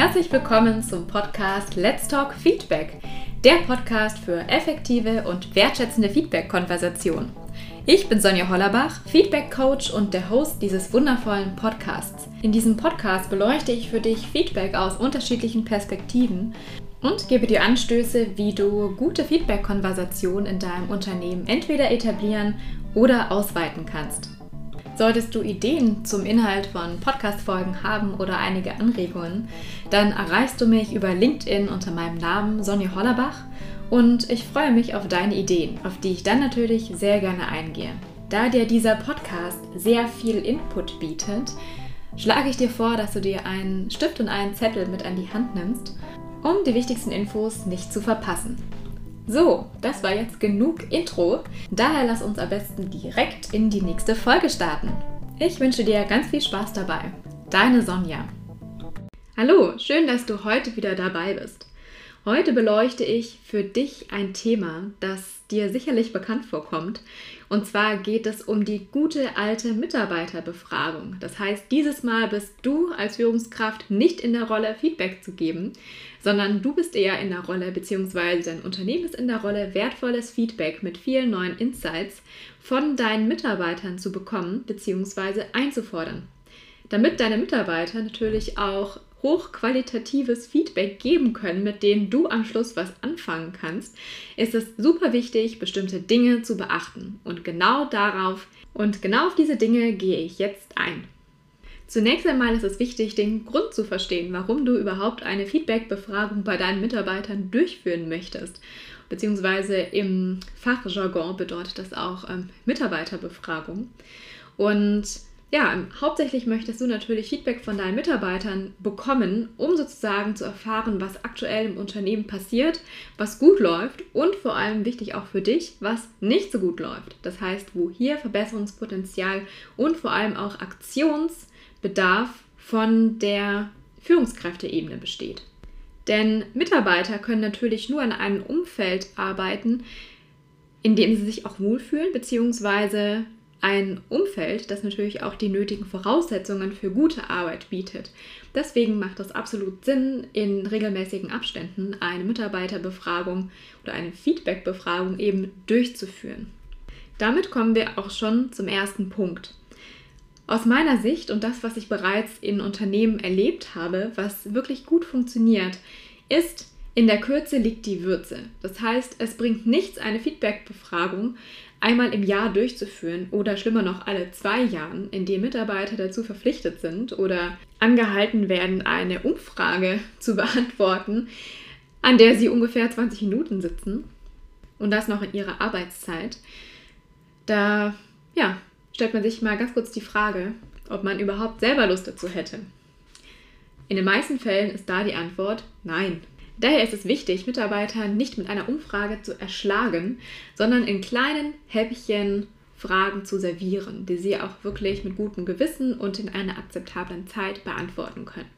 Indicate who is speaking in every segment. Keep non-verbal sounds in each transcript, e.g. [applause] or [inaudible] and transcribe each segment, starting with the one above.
Speaker 1: Herzlich willkommen zum Podcast Let's Talk Feedback, der Podcast für effektive und wertschätzende Feedback-Konversation. Ich bin Sonja Hollerbach, Feedback-Coach und der Host dieses wundervollen Podcasts. In diesem Podcast beleuchte ich für dich Feedback aus unterschiedlichen Perspektiven und gebe dir Anstöße, wie du gute Feedback-Konversationen in deinem Unternehmen entweder etablieren oder ausweiten kannst. Solltest du Ideen zum Inhalt von Podcast-Folgen haben oder einige Anregungen, dann erreichst du mich über LinkedIn unter meinem Namen Sonja Hollerbach und ich freue mich auf deine Ideen, auf die ich dann natürlich sehr gerne eingehe. Da dir dieser Podcast sehr viel Input bietet, schlage ich dir vor, dass du dir einen Stift und einen Zettel mit an die Hand nimmst, um die wichtigsten Infos nicht zu verpassen. So, das war jetzt genug Intro. Daher lass uns am besten direkt in die nächste Folge starten. Ich wünsche dir ganz viel Spaß dabei. Deine Sonja. Hallo, schön, dass du heute wieder dabei bist. Heute beleuchte ich für dich ein Thema, das dir sicherlich bekannt vorkommt. Und zwar geht es um die gute alte Mitarbeiterbefragung. Das heißt, dieses Mal bist du als Führungskraft nicht in der Rolle, Feedback zu geben, sondern du bist eher in der Rolle, beziehungsweise dein Unternehmen ist in der Rolle, wertvolles Feedback mit vielen neuen Insights von deinen Mitarbeitern zu bekommen, beziehungsweise einzufordern. Damit deine Mitarbeiter natürlich auch hochqualitatives Feedback geben können, mit denen du am Schluss was anfangen kannst, ist es super wichtig, bestimmte Dinge zu beachten. Und genau darauf und genau auf diese Dinge gehe ich jetzt ein. Zunächst einmal ist es wichtig, den Grund zu verstehen, warum du überhaupt eine Feedback-Befragung bei deinen Mitarbeitern durchführen möchtest. Beziehungsweise im Fachjargon bedeutet das auch ähm, Mitarbeiterbefragung. Und ja, hauptsächlich möchtest du natürlich Feedback von deinen Mitarbeitern bekommen, um sozusagen zu erfahren, was aktuell im Unternehmen passiert, was gut läuft und vor allem wichtig auch für dich, was nicht so gut läuft. Das heißt, wo hier Verbesserungspotenzial und vor allem auch Aktionsbedarf von der Führungskräfteebene besteht. Denn Mitarbeiter können natürlich nur in einem Umfeld arbeiten, in dem sie sich auch wohlfühlen, beziehungsweise ein Umfeld, das natürlich auch die nötigen Voraussetzungen für gute Arbeit bietet. Deswegen macht es absolut Sinn, in regelmäßigen Abständen eine Mitarbeiterbefragung oder eine Feedbackbefragung eben durchzuführen. Damit kommen wir auch schon zum ersten Punkt. Aus meiner Sicht und das, was ich bereits in Unternehmen erlebt habe, was wirklich gut funktioniert, ist, in der Kürze liegt die Würze. Das heißt, es bringt nichts, eine Feedbackbefragung einmal im Jahr durchzuführen oder schlimmer noch alle zwei Jahren, in dem Mitarbeiter dazu verpflichtet sind oder angehalten werden, eine Umfrage [laughs] zu beantworten, an der sie ungefähr 20 Minuten sitzen und das noch in ihrer Arbeitszeit. Da ja, stellt man sich mal ganz kurz die Frage, ob man überhaupt selber Lust dazu hätte. In den meisten Fällen ist da die Antwort nein. Daher ist es wichtig, Mitarbeiter nicht mit einer Umfrage zu erschlagen, sondern in kleinen Häppchen Fragen zu servieren, die sie auch wirklich mit gutem Gewissen und in einer akzeptablen Zeit beantworten können.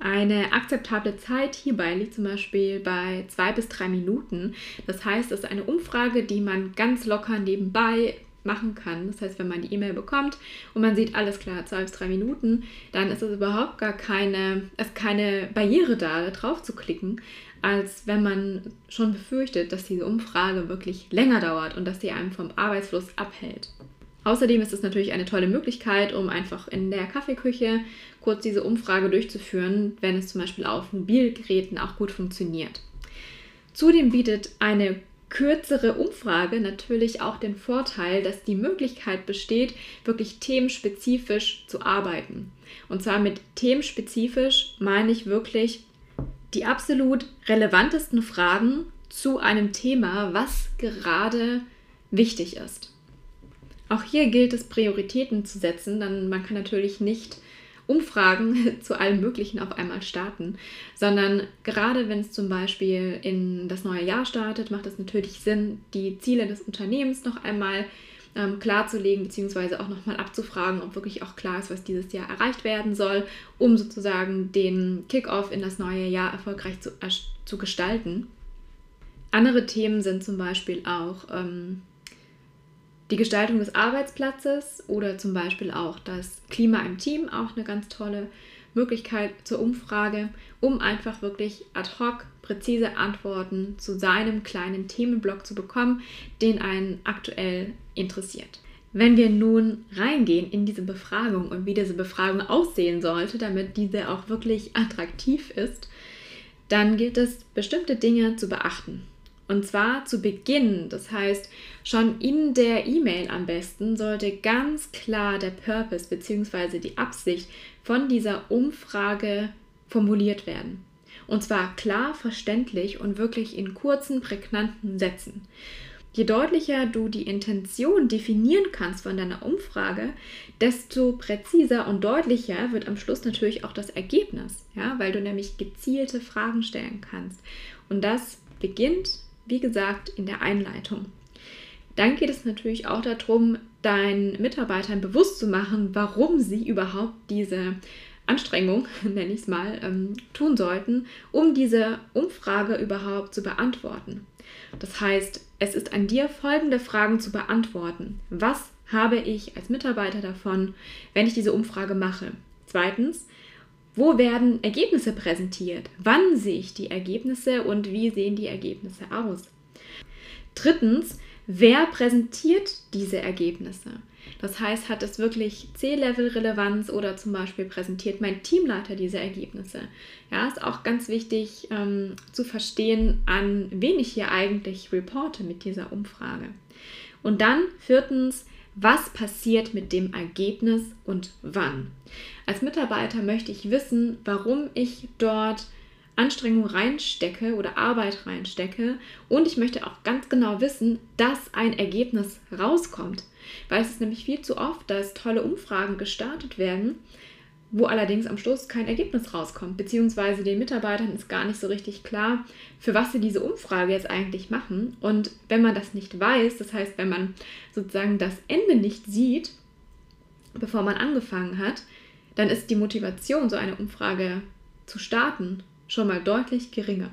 Speaker 1: Eine akzeptable Zeit hierbei liegt zum Beispiel bei zwei bis drei Minuten. Das heißt, es ist eine Umfrage, die man ganz locker nebenbei machen kann. Das heißt, wenn man die E-Mail bekommt und man sieht, alles klar, zwei bis drei Minuten, dann ist es überhaupt gar keine, ist keine Barriere da, da drauf zu klicken, als wenn man schon befürchtet, dass diese Umfrage wirklich länger dauert und dass sie einem vom Arbeitsfluss abhält. Außerdem ist es natürlich eine tolle Möglichkeit, um einfach in der Kaffeeküche kurz diese Umfrage durchzuführen, wenn es zum Beispiel auf Mobilgeräten auch gut funktioniert. Zudem bietet eine kürzere Umfrage natürlich auch den Vorteil, dass die Möglichkeit besteht, wirklich themenspezifisch zu arbeiten. Und zwar mit themenspezifisch meine ich wirklich die absolut relevantesten Fragen zu einem Thema, was gerade wichtig ist. Auch hier gilt es, Prioritäten zu setzen, denn man kann natürlich nicht Umfragen [laughs] zu allem Möglichen auf einmal starten, sondern gerade wenn es zum Beispiel in das neue Jahr startet, macht es natürlich Sinn, die Ziele des Unternehmens noch einmal ähm, klarzulegen, beziehungsweise auch nochmal abzufragen, ob wirklich auch klar ist, was dieses Jahr erreicht werden soll, um sozusagen den Kickoff in das neue Jahr erfolgreich zu, zu gestalten. Andere Themen sind zum Beispiel auch ähm, die Gestaltung des Arbeitsplatzes oder zum Beispiel auch das Klima im Team, auch eine ganz tolle Möglichkeit zur Umfrage, um einfach wirklich ad hoc präzise Antworten zu seinem kleinen Themenblock zu bekommen, den einen aktuell interessiert. Wenn wir nun reingehen in diese Befragung und wie diese Befragung aussehen sollte, damit diese auch wirklich attraktiv ist, dann gilt es, bestimmte Dinge zu beachten. Und zwar zu Beginn, das heißt schon in der E-Mail am besten, sollte ganz klar der Purpose bzw. die Absicht von dieser Umfrage formuliert werden. Und zwar klar, verständlich und wirklich in kurzen, prägnanten Sätzen. Je deutlicher du die Intention definieren kannst von deiner Umfrage, desto präziser und deutlicher wird am Schluss natürlich auch das Ergebnis, ja, weil du nämlich gezielte Fragen stellen kannst. Und das beginnt, wie gesagt, in der Einleitung. Dann geht es natürlich auch darum, deinen Mitarbeitern bewusst zu machen, warum sie überhaupt diese Anstrengung, [laughs] nenne ich es mal, ähm, tun sollten, um diese Umfrage überhaupt zu beantworten. Das heißt, es ist an dir, folgende Fragen zu beantworten. Was habe ich als Mitarbeiter davon, wenn ich diese Umfrage mache? Zweitens, wo werden Ergebnisse präsentiert? Wann sehe ich die Ergebnisse und wie sehen die Ergebnisse aus? Drittens, wer präsentiert diese Ergebnisse? Das heißt, hat es wirklich C-Level-Relevanz oder zum Beispiel präsentiert mein Teamleiter diese Ergebnisse? Ja, ist auch ganz wichtig ähm, zu verstehen, an wen ich hier eigentlich reporte mit dieser Umfrage. Und dann viertens, was passiert mit dem Ergebnis und wann? Als Mitarbeiter möchte ich wissen, warum ich dort Anstrengung reinstecke oder Arbeit reinstecke und ich möchte auch ganz genau wissen, dass ein Ergebnis rauskommt. Weil es ist nämlich viel zu oft, dass tolle Umfragen gestartet werden, wo allerdings am Schluss kein Ergebnis rauskommt, beziehungsweise den Mitarbeitern ist gar nicht so richtig klar, für was sie diese Umfrage jetzt eigentlich machen. Und wenn man das nicht weiß, das heißt, wenn man sozusagen das Ende nicht sieht, bevor man angefangen hat, dann ist die Motivation, so eine Umfrage zu starten, schon mal deutlich geringer.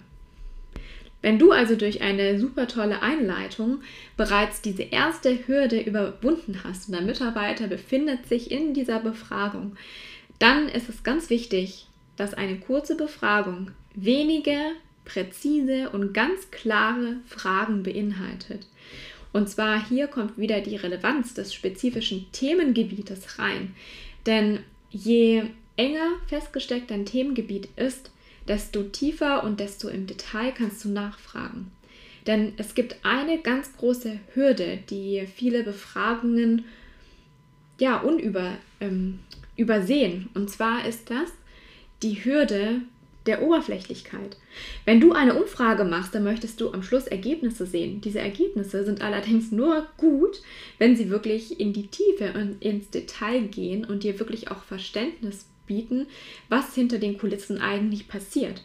Speaker 1: Wenn du also durch eine super tolle Einleitung bereits diese erste Hürde überwunden hast und dein Mitarbeiter befindet sich in dieser Befragung, dann ist es ganz wichtig, dass eine kurze Befragung wenige, präzise und ganz klare Fragen beinhaltet. Und zwar hier kommt wieder die Relevanz des spezifischen Themengebietes rein. Denn je enger festgesteckt dein Themengebiet ist, desto tiefer und desto im Detail kannst du nachfragen. Denn es gibt eine ganz große Hürde, die viele Befragungen ja unüber ähm, übersehen. Und zwar ist das die Hürde der Oberflächlichkeit. Wenn du eine Umfrage machst, dann möchtest du am Schluss Ergebnisse sehen. Diese Ergebnisse sind allerdings nur gut, wenn sie wirklich in die Tiefe und ins Detail gehen und dir wirklich auch Verständnis bieten, was hinter den Kulissen eigentlich passiert.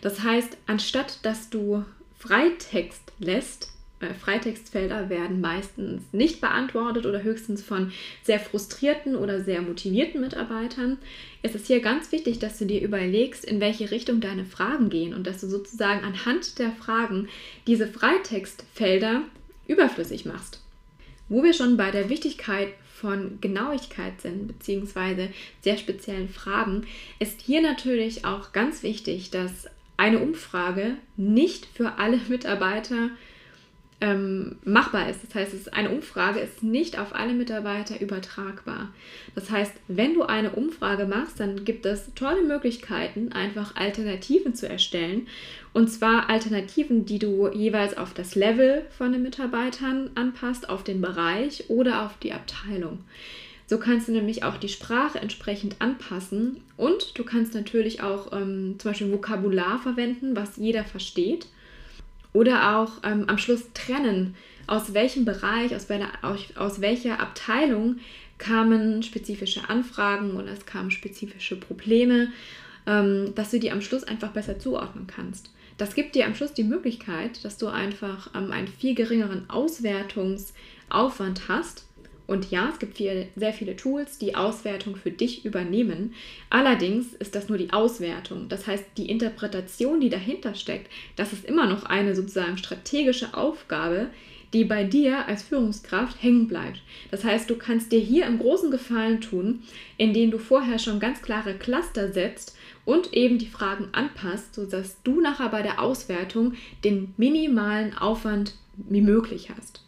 Speaker 1: Das heißt, anstatt dass du Freitext lässt, äh, Freitextfelder werden meistens nicht beantwortet oder höchstens von sehr frustrierten oder sehr motivierten Mitarbeitern. ist Es hier ganz wichtig, dass du dir überlegst, in welche Richtung deine Fragen gehen und dass du sozusagen anhand der Fragen diese Freitextfelder überflüssig machst. Wo wir schon bei der Wichtigkeit von Genauigkeit sind, beziehungsweise sehr speziellen Fragen, ist hier natürlich auch ganz wichtig, dass eine Umfrage nicht für alle [laughs] Mitarbeiter ähm, machbar ist. Das heißt, eine Umfrage ist nicht auf alle Mitarbeiter übertragbar. Das heißt, wenn du eine Umfrage machst, dann gibt es tolle Möglichkeiten, einfach Alternativen zu erstellen. Und zwar Alternativen, die du jeweils auf das Level von den Mitarbeitern anpasst, auf den Bereich oder auf die Abteilung. So kannst du nämlich auch die Sprache entsprechend anpassen und du kannst natürlich auch ähm, zum Beispiel Vokabular verwenden, was jeder versteht oder auch ähm, am Schluss trennen, aus welchem Bereich, aus, welcher, aus welcher Abteilung kamen spezifische Anfragen oder es kamen spezifische Probleme, ähm, dass du die am Schluss einfach besser zuordnen kannst. Das gibt dir am Schluss die Möglichkeit, dass du einfach ähm, einen viel geringeren Auswertungsaufwand hast und ja, es gibt viel, sehr viele Tools, die Auswertung für dich übernehmen. Allerdings ist das nur die Auswertung. Das heißt, die Interpretation, die dahinter steckt, das ist immer noch eine sozusagen strategische Aufgabe, die bei dir als Führungskraft hängen bleibt. Das heißt, du kannst dir hier im großen Gefallen tun, indem du vorher schon ganz klare Cluster setzt und eben die Fragen anpasst, sodass du nachher bei der Auswertung den minimalen Aufwand wie möglich hast.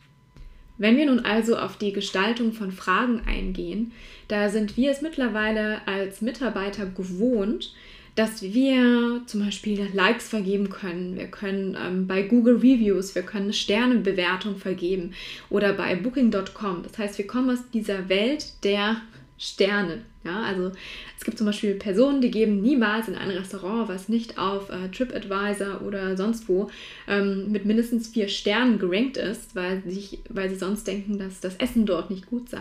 Speaker 1: Wenn wir nun also auf die Gestaltung von Fragen eingehen, da sind wir es mittlerweile als Mitarbeiter gewohnt, dass wir zum Beispiel Likes vergeben können. Wir können ähm, bei Google Reviews, wir können eine Sternebewertung vergeben oder bei Booking.com. Das heißt, wir kommen aus dieser Welt der Sterne. Ja, also es gibt zum Beispiel Personen, die geben niemals in ein Restaurant, was nicht auf äh, TripAdvisor oder sonst wo ähm, mit mindestens vier Sternen gerankt ist, weil, sich, weil sie sonst denken, dass das Essen dort nicht gut sei.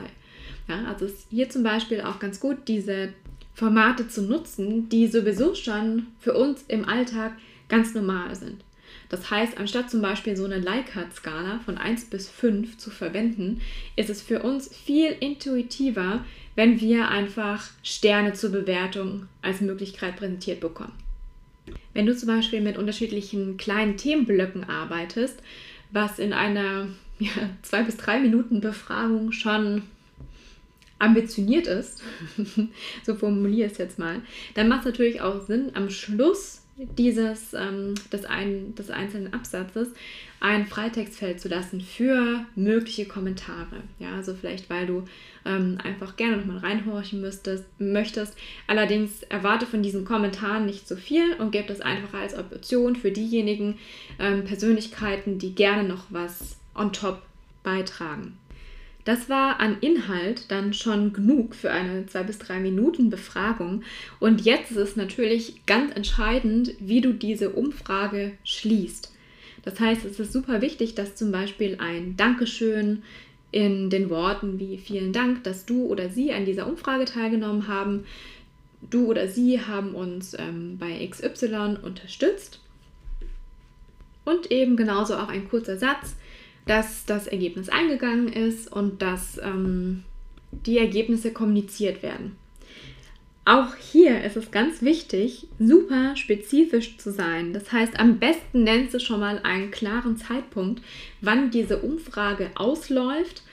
Speaker 1: Ja, also ist hier zum Beispiel auch ganz gut, diese Formate zu nutzen, die sowieso schon für uns im Alltag ganz normal sind. Das heißt, anstatt zum Beispiel so eine Likert-Skala von 1 bis 5 zu verwenden, ist es für uns viel intuitiver, wenn wir einfach Sterne zur Bewertung als Möglichkeit präsentiert bekommen. Wenn du zum Beispiel mit unterschiedlichen kleinen Themenblöcken arbeitest, was in einer [laughs] ja, zwei bis drei Minuten Befragung schon ambitioniert ist, [laughs] so formuliere ich es jetzt mal, dann macht es natürlich auch Sinn, am Schluss dieses, ähm, des, ein, des einzelnen Absatzes ein Freitextfeld zu lassen für mögliche Kommentare. Ja, also vielleicht, weil du ähm, einfach gerne nochmal reinhorchen müsstest, möchtest. Allerdings erwarte von diesen Kommentaren nicht so viel und gebe das einfach als Option für diejenigen ähm, Persönlichkeiten, die gerne noch was on top beitragen. Das war an Inhalt dann schon genug für eine zwei bis drei Minuten Befragung. Und jetzt ist es natürlich ganz entscheidend, wie du diese Umfrage schließt. Das heißt, es ist super wichtig, dass zum Beispiel ein Dankeschön in den Worten wie vielen Dank, dass du oder sie an dieser Umfrage teilgenommen haben. Du oder sie haben uns ähm, bei XY unterstützt. Und eben genauso auch ein kurzer Satz dass das Ergebnis eingegangen ist und dass ähm, die Ergebnisse kommuniziert werden. Auch hier ist es ganz wichtig, super spezifisch zu sein. Das heißt, am besten nennst du schon mal einen klaren Zeitpunkt, wann diese Umfrage ausläuft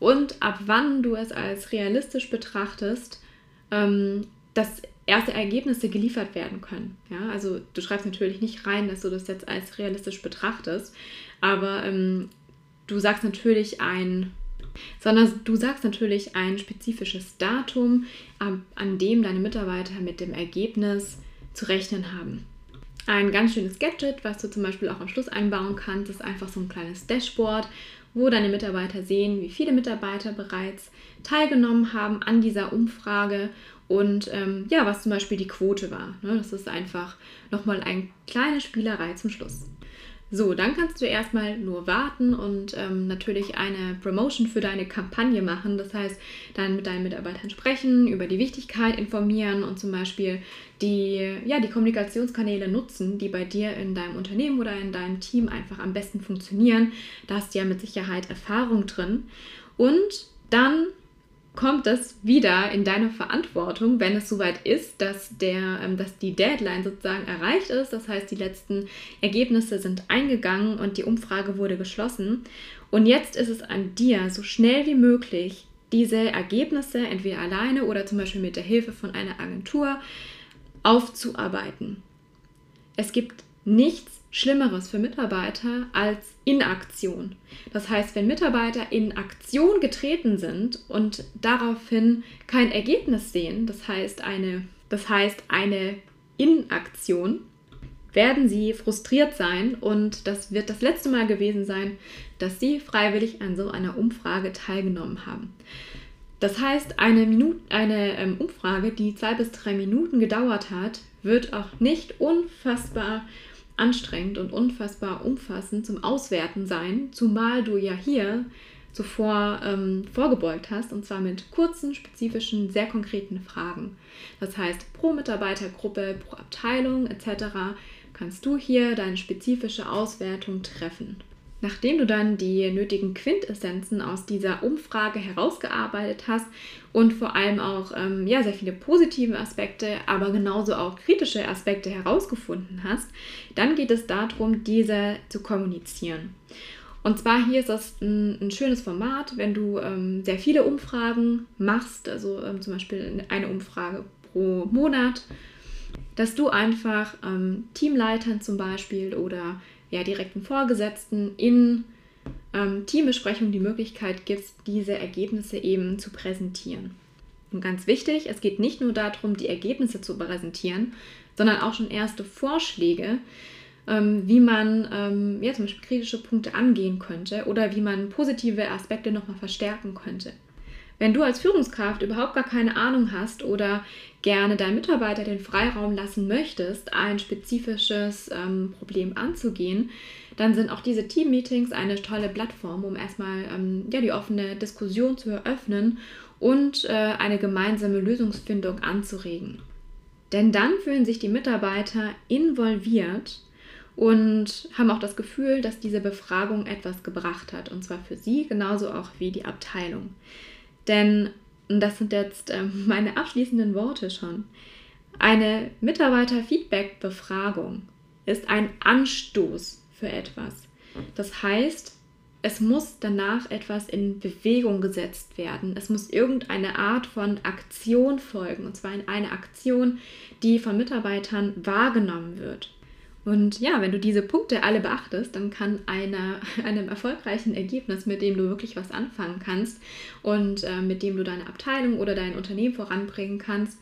Speaker 1: und ab wann du es als realistisch betrachtest, ähm, dass erste Ergebnisse geliefert werden können. Ja, also du schreibst natürlich nicht rein, dass du das jetzt als realistisch betrachtest, aber ähm, du sagst natürlich ein, sondern du sagst natürlich ein spezifisches Datum, an dem deine Mitarbeiter mit dem Ergebnis zu rechnen haben. Ein ganz schönes Gadget, was du zum Beispiel auch am Schluss einbauen kannst, ist einfach so ein kleines Dashboard, wo deine Mitarbeiter sehen, wie viele Mitarbeiter bereits teilgenommen haben an dieser Umfrage und ähm, ja, was zum Beispiel die Quote war. Ne? Das ist einfach nochmal eine kleine Spielerei zum Schluss. So, dann kannst du erstmal nur warten und ähm, natürlich eine Promotion für deine Kampagne machen. Das heißt, dann mit deinen Mitarbeitern sprechen, über die Wichtigkeit informieren und zum Beispiel die, ja, die Kommunikationskanäle nutzen, die bei dir in deinem Unternehmen oder in deinem Team einfach am besten funktionieren. Da hast du ja mit Sicherheit Erfahrung drin. Und dann kommt es wieder in deine Verantwortung, wenn es soweit ist, dass, der, ähm, dass die Deadline sozusagen erreicht ist. Das heißt, die letzten Ergebnisse sind eingegangen und die Umfrage wurde geschlossen. Und jetzt ist es an dir, so schnell wie möglich diese Ergebnisse entweder alleine oder zum Beispiel mit der Hilfe von einer Agentur aufzuarbeiten. Es gibt nichts Schlimmeres für Mitarbeiter als Inaktion. Das heißt, wenn Mitarbeiter in Aktion getreten sind und daraufhin kein Ergebnis sehen, das heißt eine, das heißt eine Inaktion, werden sie frustriert sein und das wird das letzte Mal gewesen sein, dass sie freiwillig an so einer Umfrage teilgenommen haben. Das heißt, eine, Minute, eine ähm, Umfrage, die zwei bis drei Minuten gedauert hat, wird auch nicht unfassbar anstrengend und unfassbar umfassend zum Auswerten sein, zumal du ja hier zuvor ähm, vorgebeugt hast, und zwar mit kurzen, spezifischen, sehr konkreten Fragen. Das heißt, pro Mitarbeitergruppe, pro Abteilung etc. kannst du hier deine spezifische Auswertung treffen. Nachdem du dann die nötigen Quintessenzen aus dieser Umfrage herausgearbeitet hast und vor allem auch ähm, ja, sehr viele positive Aspekte, aber genauso auch kritische Aspekte herausgefunden hast, dann geht es darum, diese zu kommunizieren. Und zwar hier ist das ein, ein schönes Format, wenn du ähm, sehr viele Umfragen machst, also ähm, zum Beispiel eine Umfrage pro Monat, dass du einfach ähm, Teamleitern zum Beispiel oder ja, direkten Vorgesetzten in ähm, Teambesprechungen die Möglichkeit gibst, diese Ergebnisse eben zu präsentieren. Und ganz wichtig, es geht nicht nur darum, die Ergebnisse zu präsentieren, sondern auch schon erste Vorschläge, ähm, wie man ähm, ja, zum Beispiel kritische Punkte angehen könnte oder wie man positive Aspekte nochmal verstärken könnte. Wenn du als Führungskraft überhaupt gar keine Ahnung hast oder gerne deinen Mitarbeiter den Freiraum lassen möchtest, ein spezifisches ähm, Problem anzugehen, dann sind auch diese Team-Meetings eine tolle Plattform, um erstmal ähm, ja, die offene Diskussion zu eröffnen und äh, eine gemeinsame Lösungsfindung anzuregen. Denn dann fühlen sich die Mitarbeiter involviert und haben auch das Gefühl, dass diese Befragung etwas gebracht hat, und zwar für sie genauso auch wie die Abteilung. Denn, und das sind jetzt äh, [laughs] meine abschließenden Worte schon, eine Mitarbeiter-Feedback-Befragung ist ein Anstoß für etwas. Das heißt, es muss danach etwas in Bewegung gesetzt werden. Es muss irgendeine Art von Aktion folgen, und zwar in eine Aktion, die von Mitarbeitern wahrgenommen wird. Und ja, wenn du diese Punkte alle beachtest, dann kann einer, [laughs] einem erfolgreichen Ergebnis, mit dem du wirklich was anfangen kannst und äh, mit dem du deine Abteilung oder dein Unternehmen voranbringen kannst,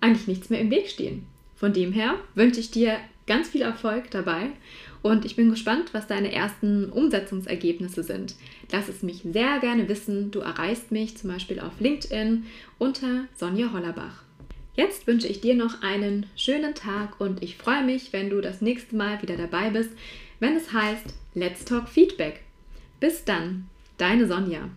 Speaker 1: eigentlich nichts mehr im Weg stehen. Von dem her wünsche ich dir ganz viel Erfolg dabei und ich bin gespannt, was deine ersten Umsetzungsergebnisse sind. Lass es mich sehr gerne wissen. Du erreichst mich zum Beispiel auf LinkedIn unter Sonja Hollerbach. Jetzt wünsche ich dir noch einen schönen Tag und ich freue mich, wenn du das nächste Mal wieder dabei bist, wenn es heißt Let's Talk Feedback. Bis dann, deine Sonja.